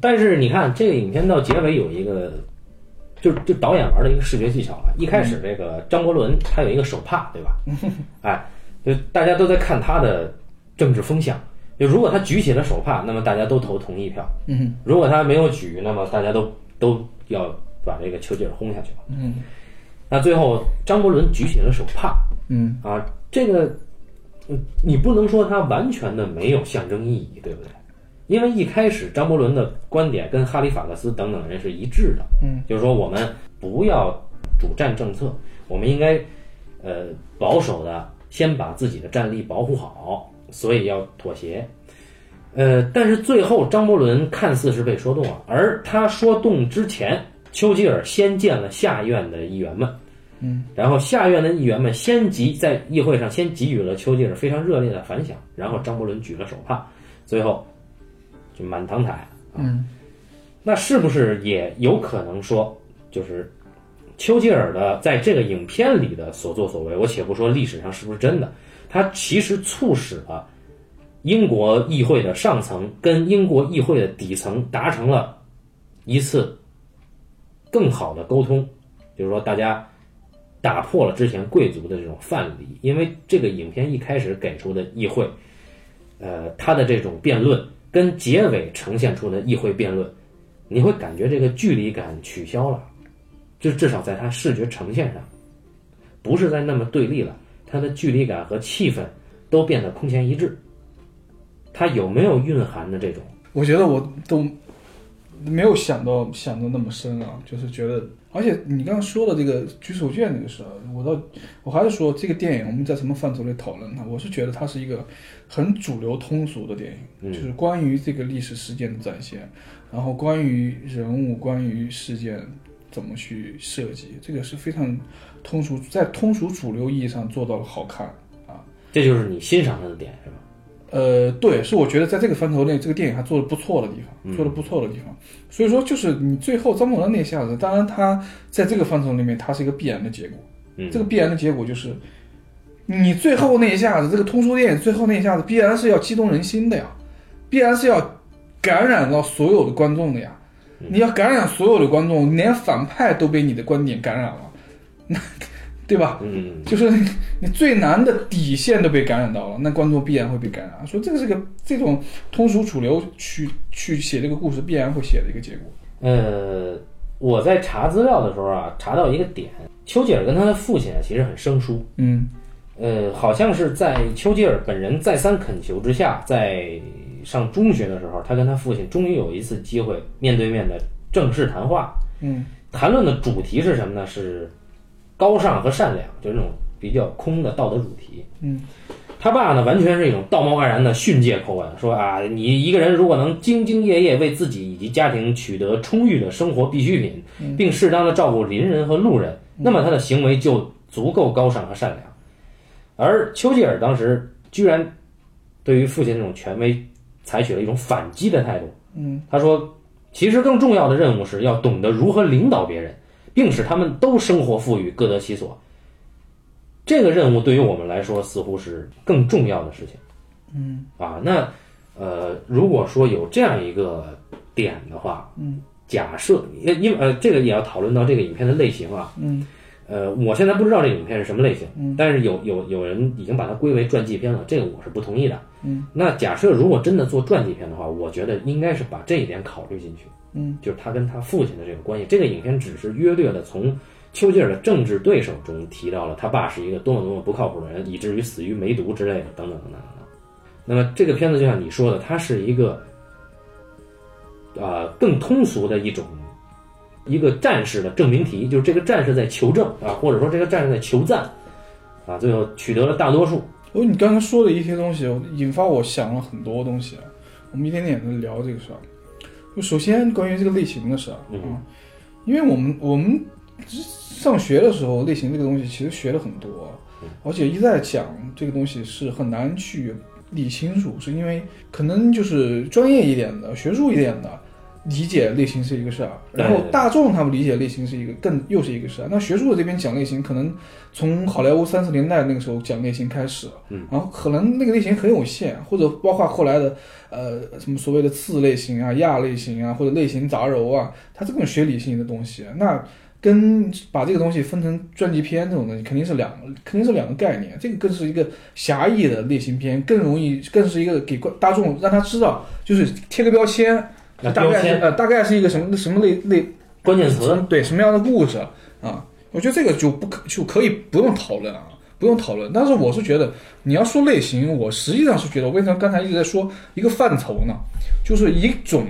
但是你看这个影片到结尾有一个，就就导演玩的一个视觉技巧啊。一开始这个张国伦他有一个手帕，对吧？哎，就大家都在看他的政治风向。就如果他举起了手帕，那么大家都投同意票；嗯。如果他没有举，那么大家都都要把这个丘吉尔轰下去了。嗯。那最后张伯伦举起了手帕。嗯。啊，这个嗯你不能说他完全的没有象征意义，对不对？因为一开始张伯伦的观点跟哈利法克斯等等人是一致的，嗯，就是说我们不要主战政策，我们应该呃保守的先把自己的战力保护好，所以要妥协。呃，但是最后张伯伦看似是被说动了，而他说动之前，丘吉尔先见了下院的议员们，嗯，然后下院的议员们先给在议会上先给予了丘吉尔非常热烈的反响，然后张伯伦举了手帕，最后就满堂彩。嗯，那是不是也有可能说，就是丘吉尔的在这个影片里的所作所为，我且不说历史上是不是真的，他其实促使了英国议会的上层跟英国议会的底层达成了一次更好的沟通，就是说大家打破了之前贵族的这种范例，因为这个影片一开始给出的议会，呃，它的这种辩论跟结尾呈现出的议会辩论，你会感觉这个距离感取消了，就至少在它视觉呈现上，不是在那么对立了，它的距离感和气氛都变得空前一致。它有没有蕴含的这种？我觉得我都没有想到想的那么深啊，就是觉得，而且你刚刚说的这个举手券这个事儿，我倒我还是说这个电影我们在什么范畴里讨论它？我是觉得它是一个很主流通俗的电影，就是关于这个历史事件的展现，然后关于人物、关于事件怎么去设计，这个是非常通俗，在通俗主流意义上做到了好看啊。这就是你欣赏它的点是吧？呃，对，是我觉得在这个范畴内，这个电影还做的不错的地方，做的不错的地方。所以说，就是你最后张国荣那下子，当然他在这个范畴里面，他是一个必然的结果。嗯这个必然的结果就是，你最后那一下子，这个通俗电影最后那一下子，必然是要激动人心的呀，必然是要感染到所有的观众的呀。你要感染所有的观众，连反派都被你的观点感染了，那对吧？嗯，就是你最难的底线都被感染到了，那观众必然会被感染。说这个是个这种通俗主流去去写这个故事，必然会写的一个结果。呃，我在查资料的时候啊，查到一个点，丘吉尔跟他的父亲啊其实很生疏。嗯呃，好像是在丘吉尔本人再三恳求之下，在上中学的时候，他跟他父亲终于有一次机会面对面的正式谈话。嗯谈论的主题是什么呢？是高尚和善良，就是那种比较空的道德主题。嗯他爸呢，完全是一种道貌岸然的训诫口吻，说啊，你一个人如果能兢兢业业为自己以及家庭取得充裕的生活必需品，并适当的照顾邻人和路人，那么他的行为就足够高尚和善良。而丘吉尔当时居然对于父亲这种权威采取了一种反击的态度。嗯他说，其实更重要的任务是要懂得如何领导别人，并使他们都生活富裕，各得其所。这个任务对于我们来说似乎是更重要的事情。嗯啊，那呃，如果说有这样一个点的话，嗯，假设因因为呃，这个也要讨论到这个影片的类型啊，嗯呃，我现在不知道这个影片是什么类型，嗯但是有有有人已经把它归为传记片了，这个我是不同意的。嗯，那假设如果真的做传记片的话，我觉得应该是把这一点考虑进去，嗯，就是他跟他父亲的这个关系。这个影片只是约略的从丘吉尔的政治对手中提到了他爸是一个多么多么不靠谱的人，以至于死于梅毒之类的，等等等等等等。那么这个片子就像你说的，它是一个，呃，更通俗的一种一个战士的证明题，就是这个战士在求证啊，或者说这个战士在求赞啊，最后取得了大多数。哦，你刚才说的一些东西，引发我想了很多东西啊。我们一点点的聊这个事儿。就首先关于这个类型的事儿啊，嗯因为我们我们上学的时候，类型这个东西其实学了很多，而且一再讲这个东西是很难去理清楚，是因为可能就是专业一点的、学术一点的理解类型是一个事儿，然后大众他们理解类型是一个更又是一个事儿。那学术的这边讲类型，可能从好莱坞三十年代那个时候讲类型开始，嗯，然后可能那个类型很有限，或者包括后来的呃什么所谓的次类型啊、亚类型啊，或者类型杂糅啊，它这种学理性的东西，那跟把这个东西分成传记片这种东西，肯定是两肯定是两个概念。这个更是一个狭义的类型片，更容易更是一个给观大众让他知道，就是贴个标签，大概呃大概是一个什么什么类类关键词，对什么样的故事啊？我觉得这个就不可就可以不用讨论啊，不用讨论。但是我是觉得你要说类型，我实际上是觉得，我为什么刚才一直在说一个范畴呢？就是一种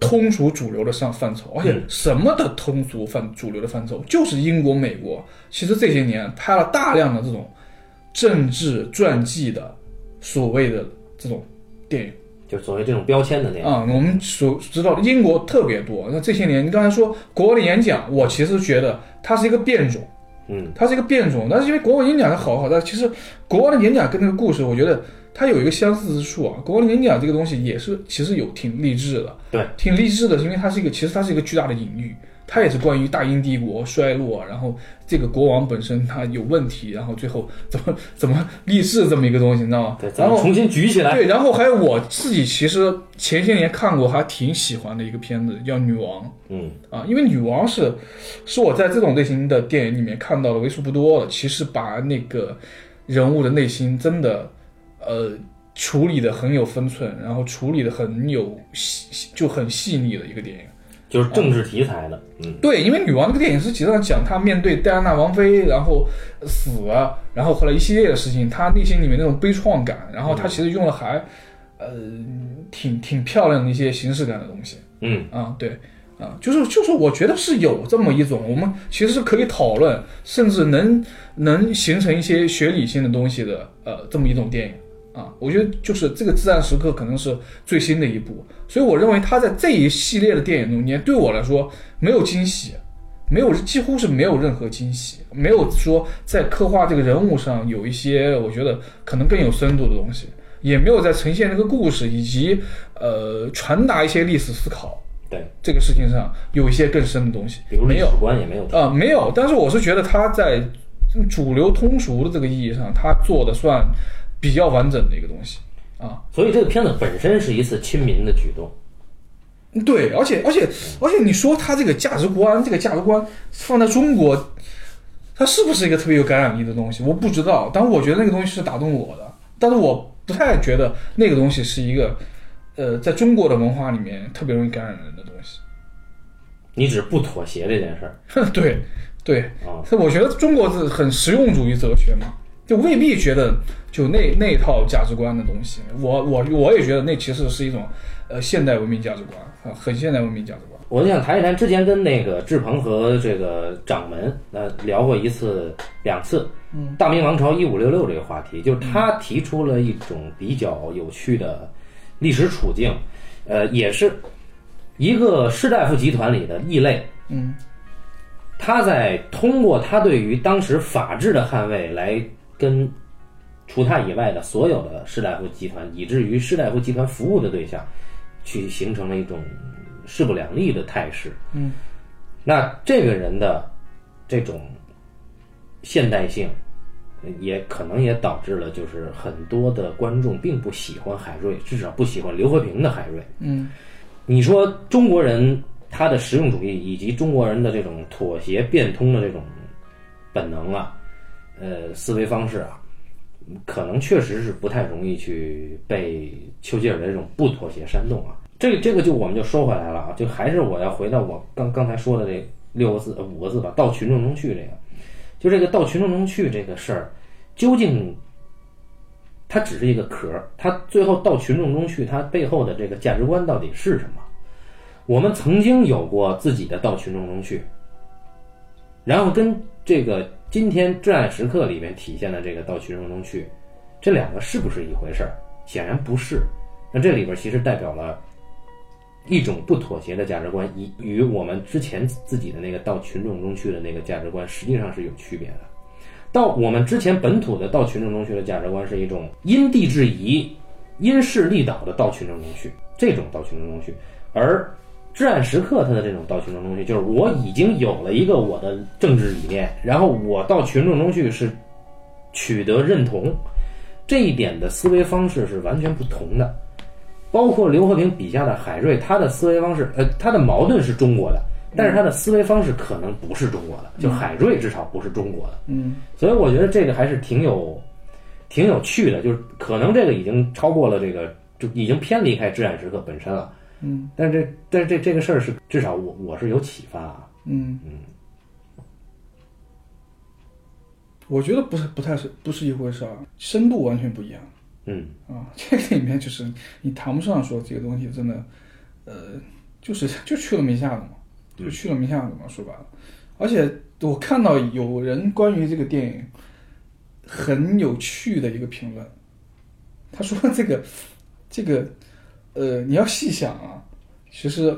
通俗主流的上范畴，而且嗯什么的通俗范主流的范畴，就是英国、美国，其实这些年拍了大量的这种政治传记的所谓的这种电影，就所谓这种标签的那样。啊，我们所知道的英国特别多。那这些年，你刚才说国外的演讲，我其实觉得它是一个变种，嗯，它是一个变种。但是因为国王演讲它好好，但其实国王的演讲跟那个故事，我觉得它有一个相似之处啊。国王的演讲这个东西也是其实有挺励志的，对，挺励志的，是因为它是一个其实它是一个巨大的隐喻。它也是关于大英帝国衰落，然后这个国王本身他有问题，然后最后怎么怎么励志这么一个东西，你知道吗？对，然后重新举起来？对，然后还有我自己其实前些年看过还挺喜欢的一个片子，叫《女王》嗯，啊，因为《女王是》是我在这种类型的电影里面看到的为数不多的，其实把那个人物的内心真的呃处理的很有分寸，然后处理的很有细就很细腻的一个电影。就是政治题材的，嗯，对，因为《女王》这个电影是实际上讲她面对戴安娜王妃，然后死了，然后后来一系列的事情，她内心里面那种悲怆感，然后她其实用了还呃挺挺漂亮的一些形式感的东西嗯，啊，对啊，就是就是我觉得是有这么一种，我们其实是可以讨论，甚至能能形成一些学理性的东西的呃这么一种电影。啊，我觉得就是这个《至暗时刻》可能是最新的一部，所以我认为他在这一系列的电影中间，对我来说没有惊喜，没有几乎是没有任何惊喜，没有说在刻画这个人物上有一些我觉得可能更有深度的东西，也没有在呈现这个故事以及呃传达一些历史思考对，这个事情上有一些更深的东西，比如历史没有观也没有提，啊、没有，但是我是觉得他在主流通俗的这个意义上，他做的算比较完整的一个东西啊。所以这个片子本身是一次亲民的举动。对，而且而且而且，你说他这个价值观，这个价值观放在中国，它是不是一个特别有感染力的东西？我不知道，但我觉得那个东西是打动我的，但是我不太觉得那个东西是一个呃，在中国的文化里面特别容易感染人的东西。你只不妥协这件事儿 对对，啊，所以我觉得中国是很实用主义哲学嘛，就未必觉得就那那套价值观的东西，我我我也觉得那其实是一种呃现代文明价值观啊，很现代文明价值观。我就想谈一谈之前跟那个志鹏和这个掌门呃聊过一次两次，嗯，大明王朝一五六六这个话题，就是他提出了一种比较有趣的历史处境，呃，也是一个士大夫集团里的异类，嗯。他在通过他对于当时法治的捍卫来跟除他以外的所有的士大夫集团，以至于士大夫集团服务的对象，去形成了一种势不两立的态势。嗯，那这个人的这种现代性，也可能也导致了，就是很多的观众并不喜欢海瑞，至少不喜欢刘和平的海瑞。嗯你说中国人他的实用主义以及中国人的这种妥协变通的这种本能啊，呃，思维方式啊，可能确实是不太容易去被丘吉尔的这种不妥协煽动啊。这个这个就我们就说回来了啊，就还是我要回到我刚刚才说的这六个字五个字吧，到群众中去这个，就这个到群众中去这个事儿，究竟它只是一个壳儿，它最后到群众中去，它背后的这个价值观到底是什么？我们曾经有过自己的到群众中去，然后跟这个今天《至暗时刻》里面体现的这个到群众中去，这两个是不是一回事儿？显然不是。那这里边其实代表了一种不妥协的价值观，与与我们之前自己的那个到群众中去的那个价值观实际上是有区别的。到我们之前本土的到群众中去的价值观是一种因地制宜、因势利导的到群众中去，这种到群众中去，而至暗时刻他的这种到群众中去，就是我已经有了一个我的政治理念，然后我到群众中去是取得认同，这一点的思维方式是完全不同的。包括刘和平笔下的海瑞，他的思维方式，呃，他的矛盾是中国的，但是他的思维方式可能不是中国的，就海瑞至少不是中国的。嗯所以我觉得这个还是挺有挺有趣的，就是可能这个已经超过了这个，就已经偏离开至暗时刻本身了。嗯但是这但是这这个事儿是至少我我是有启发啊。嗯我觉得不是不太是不是一回事儿，深度完全不一样嗯啊。这个里面就是你谈不上说这个东西真的，呃，就是就去了没下的嘛，就去了没下的嘛，说白了。而且我看到有人关于这个电影很有趣的一个评论，他说这个这个呃，你要细想啊，其实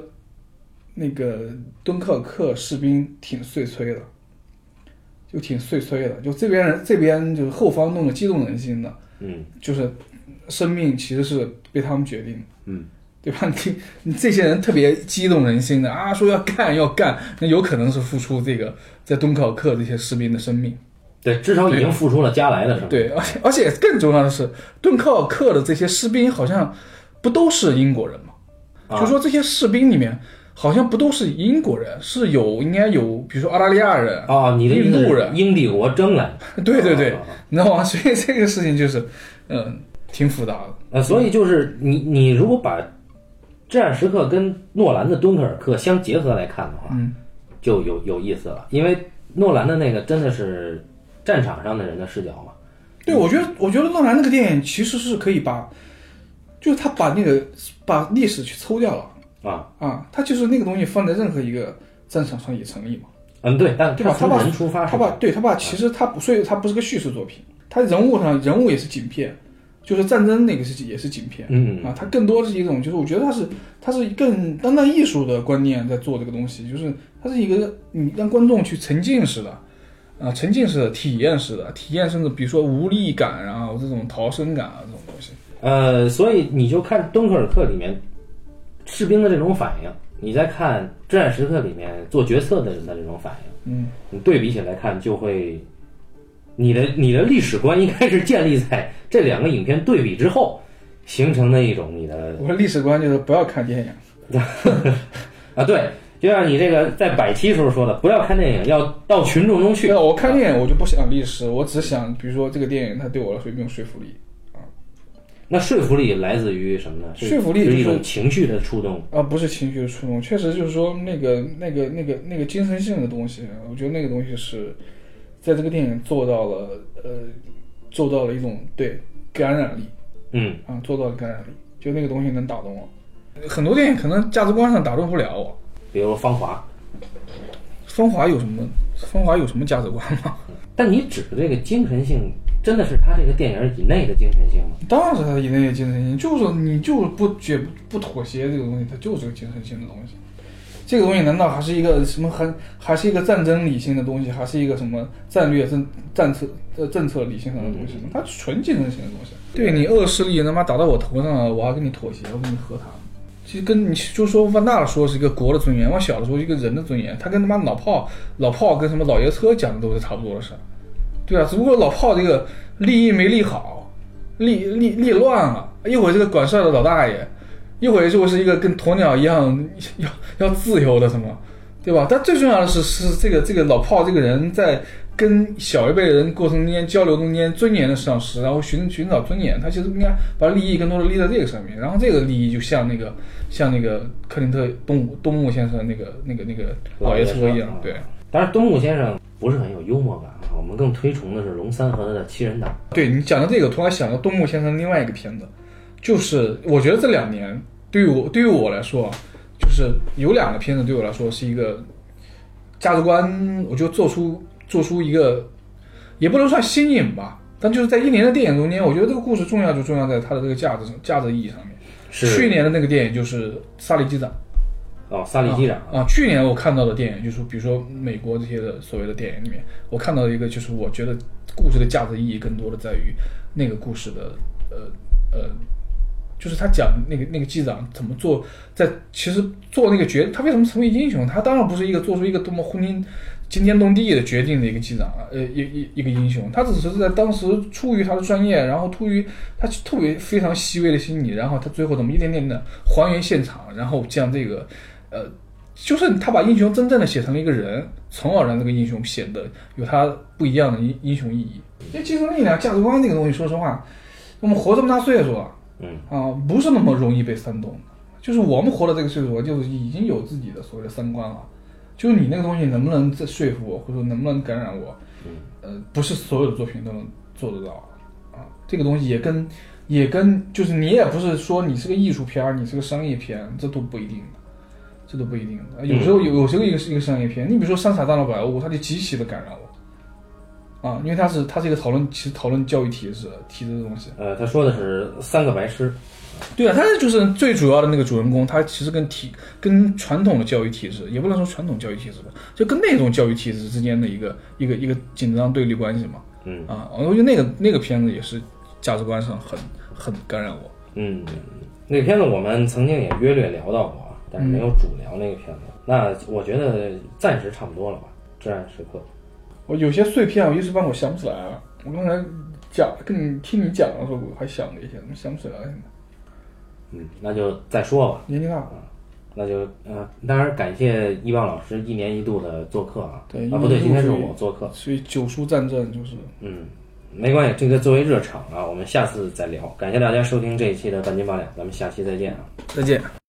那个敦刻尔克士兵挺碎催的，就挺碎催的，就这边人这边就是后方弄得激动人心的，嗯就是生命其实是被他们决定的。嗯，对吧？你你这些人特别激动人心的啊，说要干要干，那有可能是付出这个在敦刻尔克这些士兵的生命。对，至少已经付出了加来的生命。对，而且而且更重要的是，敦刻尔克的这些士兵好像不都是英国人吗？啊就说这些士兵里面好像不都是英国人，是有应该有，比如说澳大利亚人，啊，你的印度人英帝国争来？对对对啊，你知道吗？所以这个事情就是，嗯，挺复杂的。呃，所以就是你你如果把至暗时刻跟诺兰的敦刻尔克相结合来看的话，嗯，就有有意思了，因为诺兰的那个真的是战场上的人的视角嘛。对，我觉得，我觉得诺兰那个电影其实是可以把，就是他把那个把历史去抽掉了啊，啊，他就是那个东西放在任何一个战场上也成立嘛，嗯，对，但对吧？他把从人出发他把对他把其实他不，所以他不是个叙事作品，他人物上人物也是景片，就是战争那个是也是景片。嗯啊，它更多是一种，就是我觉得他是他是更当代艺术的观念在做这个东西，就是它是一个你让观众去沉浸式的，啊，沉浸式的体验式的体验，甚至比如说无力感啊，这种逃生感啊这种东西。呃，所以你就看敦刻尔克里面士兵的这种反应，你再看至暗时刻里面做决策的人的这种反应，嗯，你对比起来看，就会你的你的历史观应该是建立在这两个影片对比之后形成的一种你的我的历史观就是不要看电影。啊，对，就像你这个在百期时候说的，不要看电影，要到群众中去对，。我看电影我就不想历史，我只想比如说这个电影它对我来说有没有说服力。那说服力来自于什么呢？说服力就是是一种情绪的触动。啊，不是情绪的触动，确实就是说那个、那个、那个、那个精神性的东西，我觉得那个东西是在这个电影做到了，呃，做到了一种对感染力嗯，啊，做到了感染力，就那个东西能打动我。很多电影可能价值观上打动不了我，比如《芳华《芳华》有什么？《芳华》有什么价值观吗？》，但你指的这个精神性，真的是他这个电影以内的精神性吗？当然是他以内的精神性，就是你就是不绝不妥协这个东西，它就是个精神性的东西。这个东西难道还是一个什么还还是一个战争理性的东西，还是一个什么战略政战策呃政策理性上的东西吗？它纯精神性的东西。对你恶势力他妈打到我头上了，我还跟你妥协，我跟你和谈。其实跟你就说万大了说是一个国的尊严，往小的说一个人的尊严，他跟他妈老炮老炮跟什么老爷车讲的都是差不多的事儿。对啊，只不过老炮这个立意没立好，立立立乱了，一会儿这个管事儿的老大爷，一会儿就是一个跟鸵鸟一样要要自由的什么，对吧？但最重要的是是这个这个老炮这个人在跟小一辈人过程中间交流中间尊严的丧失，然后寻寻找尊严，他其实应该把利益更多的立在这个上面，然后这个利益就像那个像那个克林特东东木先生那个那个那个老爷车一样，对。但是，东木先生不是很有幽默感啊，我们更推崇的是龙三和他的七人党。对你讲的这个，突然想到东木先生另外一个片子，就是我觉得这两年对于我对于我来说，就是有两个片子对我来说是一个价值观，我就做出做出一个，也不能算新颖吧，但就是在一年的电影中间，我觉得这个故事重要就重要在它的这个价值价值意义上面。是去年的那个电影就是《萨利机长》哦，萨利机长。啊，去年我看到的电影就是，比如说美国这些的所谓的电影里面，我看到的一个就是，我觉得故事的价值意义更多的在于那个故事的呃呃，就是他讲那个那个机长怎么做，在其实做那个决，他为什么成为英雄？他当然不是一个做出一个多么轰天惊天动地的决定的一个机长啊，呃，一一一个英雄，他只是在当时出于他的专业，然后出于他特别非常细微的心理，然后他最后怎么一点点的还原现场，然后将这个。呃，就是他把英雄真正的写成了一个人，从而让这个英雄显得有他不一样的英英雄意义。因为精神力量、价值观这个东西，说实话，我们活这么大岁数了，嗯啊，不是那么容易被煽动的。就是我们活到这个岁数，就是已经有自己的所谓的三观了。就是你那个东西能不能这说服我，或者说能不能感染我，嗯呃，不是所有的作品都能做得到啊。这个东西也跟也跟就是你也不是说你是个艺术片儿，你是个商业片，这都不一定的。这都不一定的，有时候有有时候一个是一个商业片，你比如说《三傻大闹宝物》，它就极其的感染我，啊，因为它是它是一个讨论其实讨论教育体制体制的东西，呃，他说的是三个白痴，对啊，他就是最主要的那个主人公，他其实跟体跟传统的教育体制，也不能说传统教育体制吧，就跟那种教育体制之间的一个一个一个紧张对立关系嘛。嗯。啊，我觉得那个那个片子也是价值观上很很感染我。嗯，那个片子我们曾经也约略聊到过啊，但是没有主聊那个片子。那我觉得暂时差不多了吧，《至暗时刻》。我有些碎片，我一时半会儿想不起来了。我刚才讲跟你听你讲的时候，我还想了一下，怎么想不起来了？现在嗯，那就再说吧。年纪大了，那就呃，当然感谢一棒老师一年一度的做客啊。对啊，不对，今天是是我做客。所以九叔战阵就是嗯，没关系，这个作为热场啊，我们下次再聊。感谢大家收听这一期的半斤八两，咱们下期再见啊。再见。